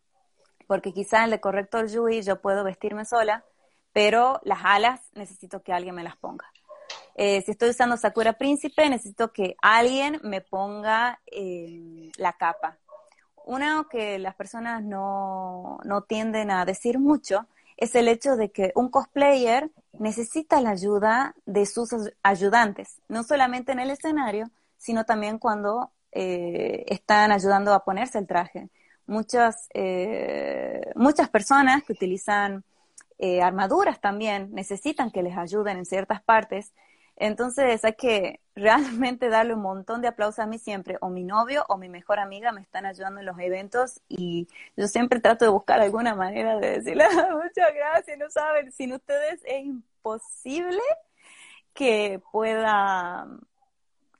Porque quizá el de corrector Yui yo puedo vestirme sola, pero las alas necesito que alguien me las ponga. Eh, si estoy usando Sakura Príncipe, necesito que alguien me ponga eh, la capa. Una que las personas no, no tienden a decir mucho es el hecho de que un cosplayer necesita la ayuda de sus ayudantes, no solamente en el escenario, sino también cuando eh, están ayudando a ponerse el traje. Muchas, muchas personas que utilizan armaduras también necesitan que les ayuden en ciertas partes entonces hay que realmente darle un montón de aplausos a mí siempre. O mi novio o mi mejor amiga me están ayudando en los eventos y yo siempre trato de buscar alguna manera de decirle ah, muchas gracias. No saben, sin ustedes es imposible que pueda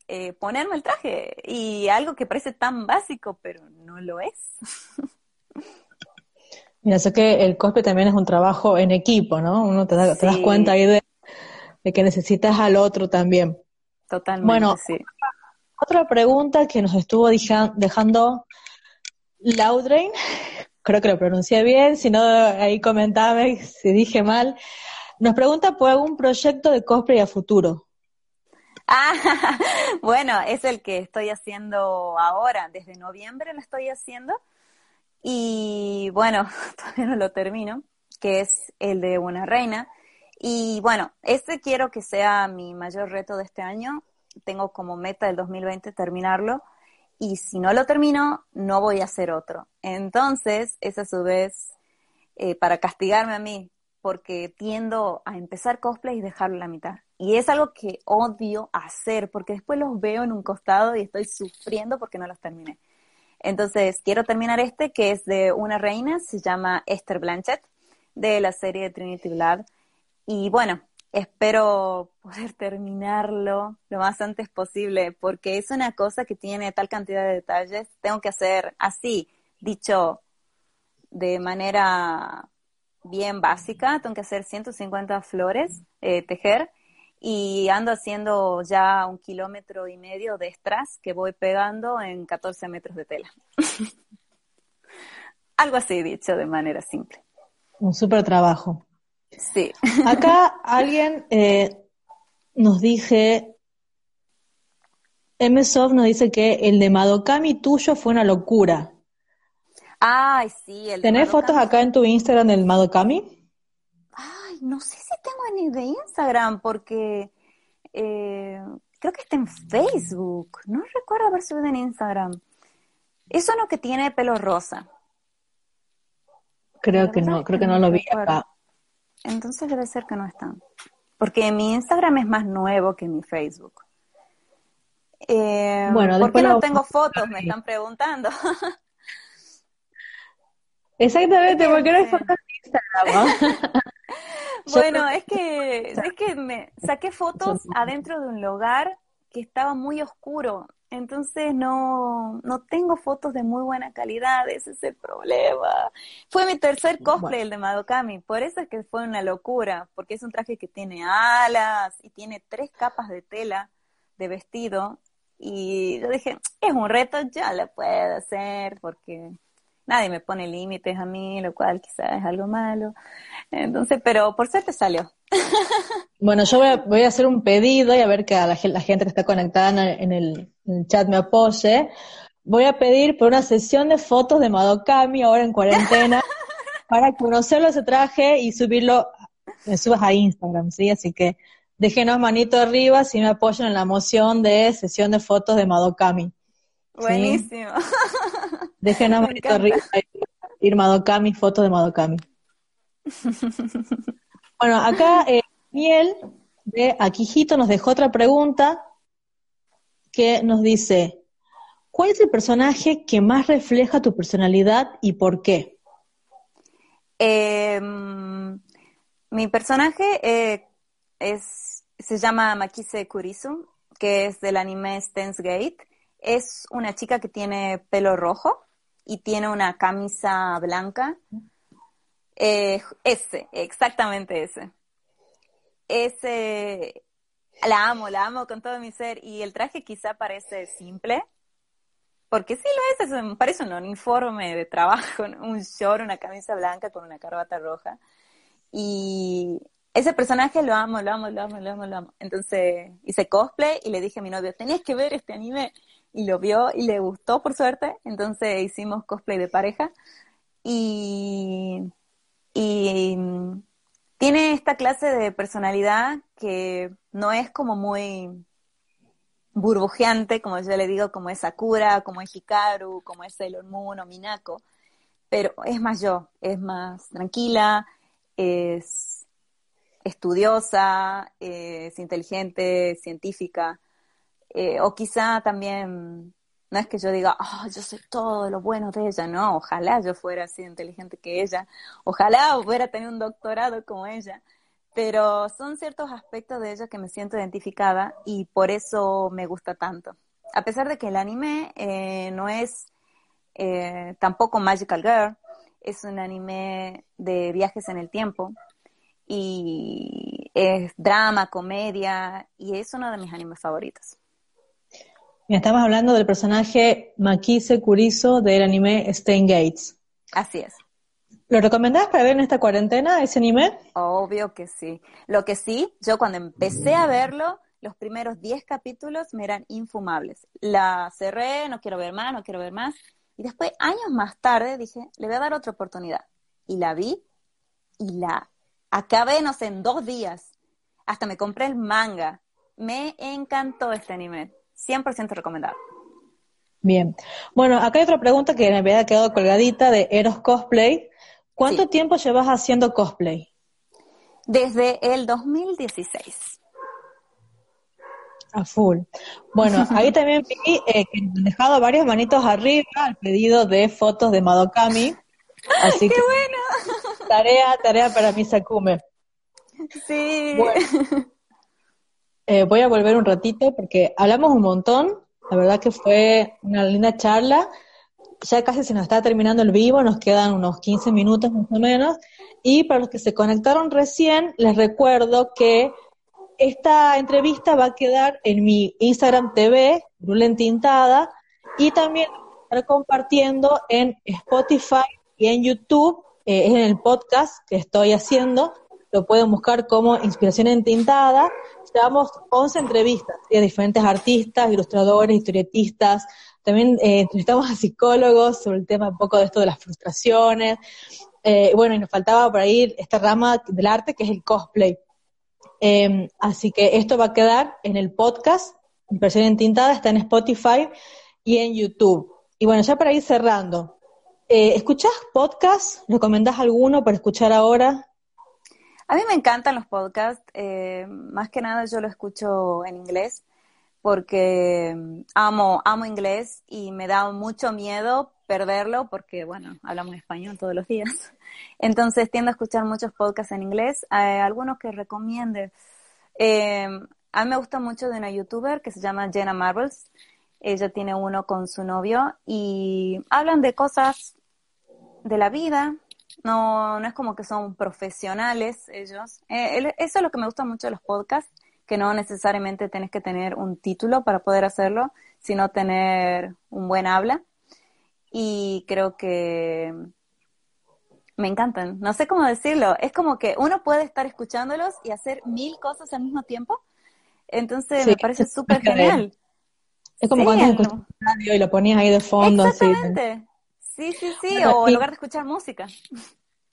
eh, ponerme el traje. Y algo que parece tan básico, pero no lo es. Mira, sé que el cosplay también es un trabajo en equipo, ¿no? Uno te, te das cuenta ahí de de que necesitas al otro también. Totalmente. Bueno, sí. otra pregunta que nos estuvo dejando Laudrain, creo que lo pronuncié bien, si no, ahí comentame si dije mal. Nos pregunta por algún proyecto de cosplay a futuro. Ah, bueno, es el que estoy haciendo ahora, desde noviembre lo estoy haciendo. Y bueno, todavía no lo termino, que es el de una reina. Y bueno, este quiero que sea mi mayor reto de este año. Tengo como meta del 2020 terminarlo. Y si no lo termino, no voy a hacer otro. Entonces, es a su vez eh, para castigarme a mí porque tiendo a empezar cosplay y dejarlo a la mitad. Y es algo que odio hacer porque después los veo en un costado y estoy sufriendo porque no los terminé. Entonces, quiero terminar este que es de una reina, se llama Esther Blanchett, de la serie de Trinity Blood. Y bueno, espero poder terminarlo lo más antes posible porque es una cosa que tiene tal cantidad de detalles. Tengo que hacer así, dicho de manera bien básica, tengo que hacer 150 flores, eh, tejer, y ando haciendo ya un kilómetro y medio de strass que voy pegando en 14 metros de tela. Algo así dicho de manera simple. Un súper trabajo. Sí. Acá alguien eh, nos dice, MSOF nos dice que el de Madokami tuyo fue una locura. Ay, sí. El ¿Tenés fotos acá en tu Instagram del Madokami? Ay, no sé si tengo ni de Instagram porque eh, creo que está en Facebook. No recuerdo haber subido en Instagram. Es uno que tiene pelo rosa. Creo que no, creo que no lo vi acá. Entonces debe ser que no están. Porque mi Instagram es más nuevo que mi Facebook. Eh, bueno, ¿Por qué no tengo fotos? Me están preguntando. Exactamente, porque no hay fotos en Instagram. bueno, es que, es que me saqué fotos adentro de un lugar que estaba muy oscuro. Entonces no, no tengo fotos de muy buena calidad, ese es el problema. Fue mi tercer cosplay el de Madokami, por eso es que fue una locura, porque es un traje que tiene alas y tiene tres capas de tela de vestido. Y yo dije, es un reto, ya lo puedo hacer, porque nadie me pone límites a mí, lo cual quizás es algo malo. Entonces, pero por suerte salió. Bueno, yo voy a, hacer un pedido y a ver que la, gente que está conectada en el, chat me apoye. Voy a pedir por una sesión de fotos de Madokami ahora en cuarentena para conocerlo ese traje y subirlo, me subas a Instagram, ¿sí? Así que déjenos manito arriba si me apoyan en la moción de sesión de fotos de Madokami. Buenísimo. Déjenos manito arriba ir Madokami, fotos de Madokami. bueno, acá eh, Miel de Aquijito nos dejó otra pregunta que nos dice, ¿cuál es el personaje que más refleja tu personalidad y por qué? Em, mi personaje eh, es, se llama Makise Kurisu, que es del anime Stance Gate. Es una chica que tiene pelo rojo y tiene una camisa blanca eh, ese, exactamente ese. Ese, la amo, la amo con todo mi ser. Y el traje quizá parece simple, porque sí lo es, parece un uniforme de trabajo, un short, una camisa blanca con una corbata roja. Y ese personaje lo amo, lo amo, lo amo, lo amo, lo amo. Entonces hice cosplay y le dije a mi novio, tenías que ver este anime. Y lo vio y le gustó, por suerte. Entonces hicimos cosplay de pareja. Y y mm, tiene esta clase de personalidad que no es como muy burbujeante, como yo le digo, como es Sakura, como es Hikaru, como es Sailor Moon o Minako, pero es más yo, es más tranquila, es estudiosa, es inteligente, científica, eh, o quizá también no es que yo diga, oh, yo sé todo lo bueno de ella, no, ojalá yo fuera así inteligente que ella, ojalá hubiera tenido un doctorado como ella, pero son ciertos aspectos de ella que me siento identificada y por eso me gusta tanto. A pesar de que el anime eh, no es eh, tampoco Magical Girl, es un anime de viajes en el tiempo y es drama, comedia y es uno de mis animes favoritos. Estamos hablando del personaje Makise Kuriso del anime Stain Gates. Así es. ¿Lo recomendás para ver en esta cuarentena ese anime? Obvio que sí. Lo que sí, yo cuando empecé a verlo, los primeros 10 capítulos me eran infumables. La cerré, no quiero ver más, no quiero ver más. Y después, años más tarde, dije, le voy a dar otra oportunidad. Y la vi y la acabé, no sé, en dos días. Hasta me compré el manga. Me encantó este anime. 100% recomendado. Bien. Bueno, acá hay otra pregunta que me había quedado colgadita de Eros Cosplay. ¿Cuánto tiempo llevas haciendo cosplay? Desde el 2016. A full. Bueno, ahí también vi eh, que han dejado varias manitos arriba al pedido de fotos de Madokami. Así ¡Qué que bueno! tarea, tarea para mi Sakume. Sí. Eh, voy a volver un ratito porque hablamos un montón. La verdad que fue una linda charla. Ya casi se nos está terminando el vivo, nos quedan unos 15 minutos más o menos. Y para los que se conectaron recién, les recuerdo que esta entrevista va a quedar en mi Instagram TV, Brulen Tintada, y también estar compartiendo en Spotify y en YouTube, eh, en el podcast que estoy haciendo, lo pueden buscar como Inspiración Entintada. Llevamos 11 entrevistas de diferentes artistas, ilustradores, historietistas. También eh, entrevistamos a psicólogos sobre el tema un poco de esto de las frustraciones. Eh, bueno, y nos faltaba por ahí esta rama del arte que es el cosplay. Eh, así que esto va a quedar en el podcast, Inspiración Entintada, está en Spotify y en YouTube. Y bueno, ya para ir cerrando, eh, ¿escuchás podcast? ¿Recomendás alguno para escuchar ahora? A mí me encantan los podcasts, eh, más que nada yo lo escucho en inglés porque mm, amo, amo inglés y me da mucho miedo perderlo porque, bueno, hablamos español todos los días. Entonces tiendo a escuchar muchos podcasts en inglés, algunos que recomiende. Eh, a mí me gusta mucho de una youtuber que se llama Jenna Marbles. Ella tiene uno con su novio y hablan de cosas de la vida, no, no es como que son profesionales ellos. Eh, eso es lo que me gusta mucho de los podcasts, que no necesariamente tienes que tener un título para poder hacerlo, sino tener un buen habla. Y creo que me encantan. No sé cómo decirlo. Es como que uno puede estar escuchándolos y hacer mil cosas al mismo tiempo. Entonces Sí, me parece súper genial. Es como Sí, cuando escuchas radio y lo ponías ahí de fondo. así. Sí, sí, sí. Bueno, O en lugar de escuchar música.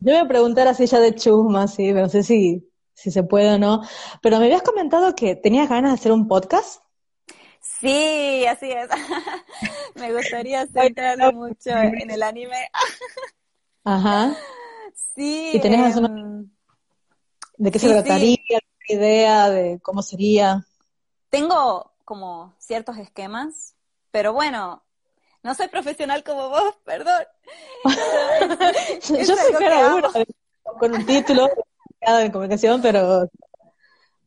Yo voy a preguntar así ya de chusma, sí, pero no sé si, si se puede o no. Pero me habías comentado que tenías ganas de hacer un podcast. Sí, así es. Me gustaría centrarme mucho en el anime. Ajá. Sí. ¿Y tenés em, ¿De qué Sí, se sí. trataría? ¿Qué idea de cómo sería? tengo como ciertos esquemas, pero bueno, no soy profesional como vos, perdón. Yo soy cara dura, con un título de comunicación, pero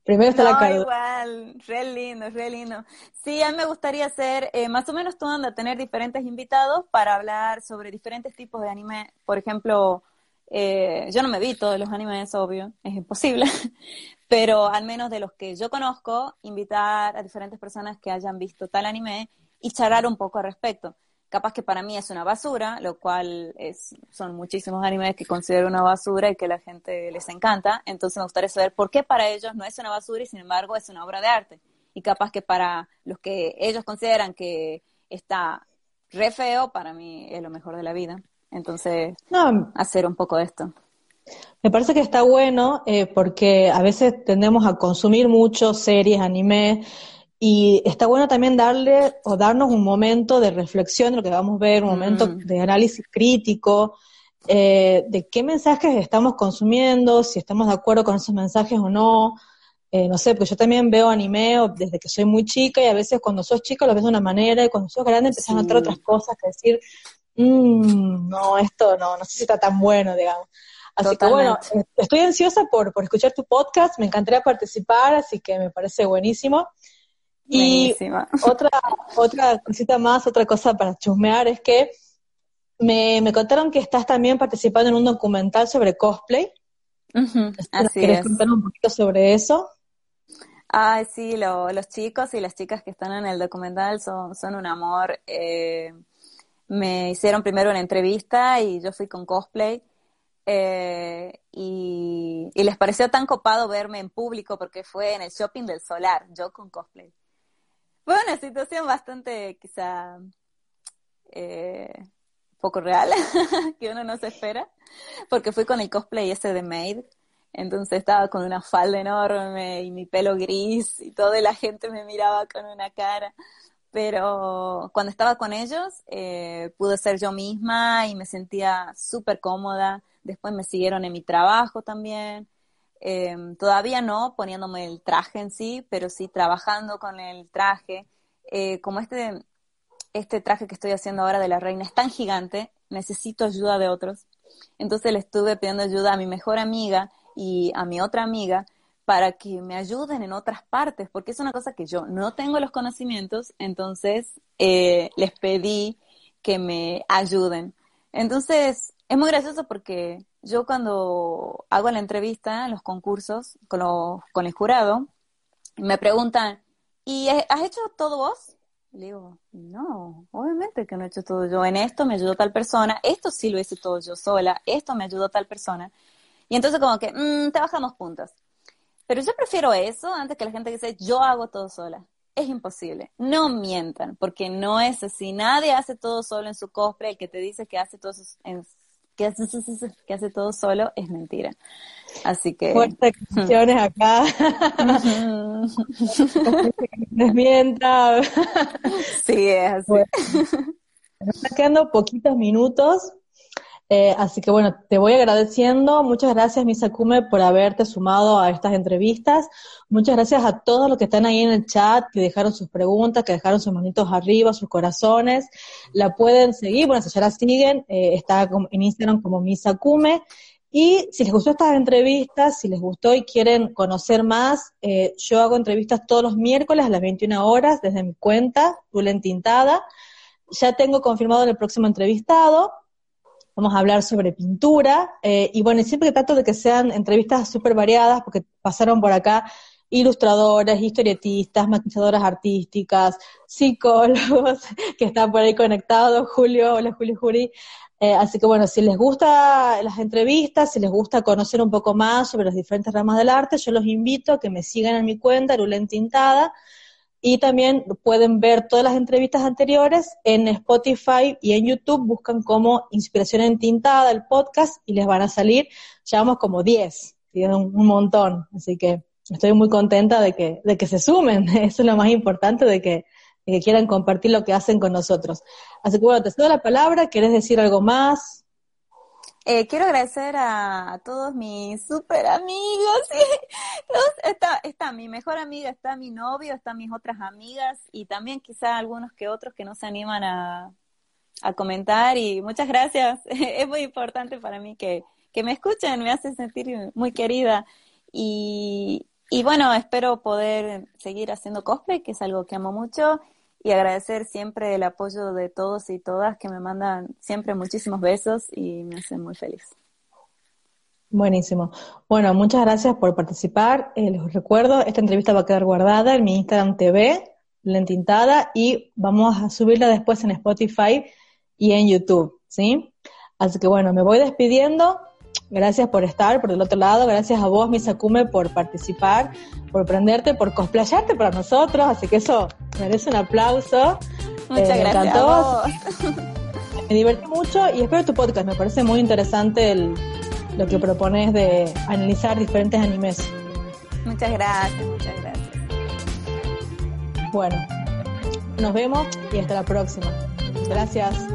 primero está la cara. igual, re lindo, re lindo. Sí, a mí me gustaría hacer, eh, más o menos tú andas a tener diferentes invitados para hablar sobre diferentes tipos de anime. Por ejemplo, eh, yo no me vi todos los animes, obvio, es imposible, pero al menos de los que yo conozco, invitar a diferentes personas que hayan visto tal anime y charlar un poco al respecto. Capaz que para mí es una basura, lo cual es, son muchísimos animes que considero una basura y que a la gente les encanta. Entonces me gustaría saber por qué para ellos no es una basura y sin embargo es una obra de arte. Y capaz que para los que ellos consideran que está re feo, para mí es lo mejor de la vida. Entonces, No, hacer un poco de esto. me parece que está bueno eh, porque a veces tendemos a consumir mucho series, anime, y está bueno también darle o darnos un momento de reflexión de lo que vamos a ver, un momento Mm. de análisis crítico, eh, de qué mensajes estamos consumiendo, si estamos de acuerdo con esos mensajes o no. Eh, no sé, porque yo también veo anime desde que soy muy chica y a veces cuando sos chica lo ves de una manera y cuando sos grande empiezas a notar Sí. otras cosas que decir, "Mm, no, esto no, no sé si está tan bueno, digamos. Así que bueno, eh, estoy ansiosa por, por escuchar tu podcast, me encantaría participar, así que me parece buenísimo. Y otra, otra cosita más, otra cosa para chusmear es que me, me contaron que estás también participando en un documental sobre cosplay. Así ¿Querés es. contar un poquito sobre eso? Ay, sí, lo- los chicos y las chicas que están en el documental son, son un amor. Eh, me hicieron primero una entrevista y yo fui con cosplay. eh, y, y les pareció tan copado verme en público porque fue en el shopping del solar, yo con cosplay. Fue una situación bastante, quizá, eh, poco real, que uno no se espera, porque fui con el cosplay ese de Maid. Entonces estaba con una falda enorme y mi pelo gris y toda la gente me miraba con una cara. Pero cuando estaba con ellos eh, pude ser yo misma y me sentía súper cómoda. Después me siguieron en mi trabajo también. Em, todavía no poniéndome el traje en sí, pero sí trabajando con el traje. Eh, como este, este traje que estoy haciendo ahora de la reina es tan gigante, necesito ayuda de otros. Entonces le estuve pidiendo ayuda a mi mejor amiga y a mi otra amiga para que me ayuden en otras partes, porque es una cosa que yo no tengo los conocimientos, entonces eh, les pedí que me ayuden. Entonces, es muy gracioso porque yo cuando hago la entrevista en los concursos con, con el jurado, me preguntan, ¿y has hecho todo vos? Le digo, no, obviamente que no he hecho todo yo. En esto me ayudó tal persona, esto sí lo hice todo yo sola, esto me ayudó tal persona. Y entonces como que, mmm, te bajamos puntos. Pero yo prefiero eso antes que la gente que dice, yo hago todo sola. Es imposible. No mientan, porque no es así. Nadie hace todo solo en su cosplay. El que te dice que hace todo en que hace, que hace todo solo es mentira. Así que. Fuertes cuestiones acá. Desmienta. sí, es así. están quedando poquitos minutos. Eh, así que bueno, te voy agradeciendo. Muchas gracias, Misakume, por haberte sumado a estas entrevistas. Muchas gracias a todos los que están ahí en el chat, que dejaron sus preguntas, que dejaron sus manitos arriba, sus corazones. La pueden seguir, bueno, si ya la siguen, eh, está en Instagram como Misakume. Y si les gustó estas entrevistas, si les gustó y quieren conocer más, eh, yo hago entrevistas todos los miércoles a las 21 horas desde mi cuenta, Tulen Tintada. Ya tengo confirmado el próximo entrevistado, vamos a hablar sobre pintura, eh, y bueno, siempre trato de que sean entrevistas súper variadas, porque pasaron por acá ilustradoras, historietistas, maquilladoras artísticas, psicólogos que están por ahí conectados, Julio, hola Julio Juri. Eh, así que bueno, si les gusta las entrevistas, si les gusta conocer un poco más sobre las diferentes ramas del arte, yo los invito a que me sigan en mi cuenta, Rulen Tintada, y también pueden ver todas las entrevistas anteriores en Spotify y en YouTube. Buscan como Inspiración en Tintada el podcast y les van a salir. Llevamos como 10, tienen un, montón. Así que estoy muy contenta de que, de que se sumen. Eso es lo más importante, de que, de que quieran compartir lo que hacen con nosotros. Así que bueno, te cedo la palabra. ¿Quieres decir algo más? Eh, quiero agradecer a, todos mis super amigos. está, está mi mejor amiga, está mi novio, están mis otras amigas y también quizá algunos que otros que no se animan a, a comentar. Y muchas gracias. es muy importante para mí que, que me escuchen, me hace sentir muy querida. Y, y bueno, espero poder seguir haciendo cosplay, que es algo que amo mucho y agradecer siempre el apoyo de todos y todas que me mandan siempre muchísimos besos y me hacen muy feliz. Buenísimo. Bueno, muchas gracias por participar. Eh, les recuerdo, esta entrevista va a quedar guardada en mi Instagram TV, lentintada, y vamos a subirla después en Spotify y en YouTube, ¿sí? Así que bueno, me voy despidiendo. Gracias por estar por el otro lado. Gracias a vos, Misakume, por participar, por prenderte, por cosplayarte para nosotros. Así que eso merece un aplauso. Muchas eh, gracias. Me divertí mucho y espero tu podcast. Me parece muy interesante lo que propones de analizar diferentes animes. Muchas gracias, muchas gracias. Bueno, nos vemos y hasta la próxima. Gracias.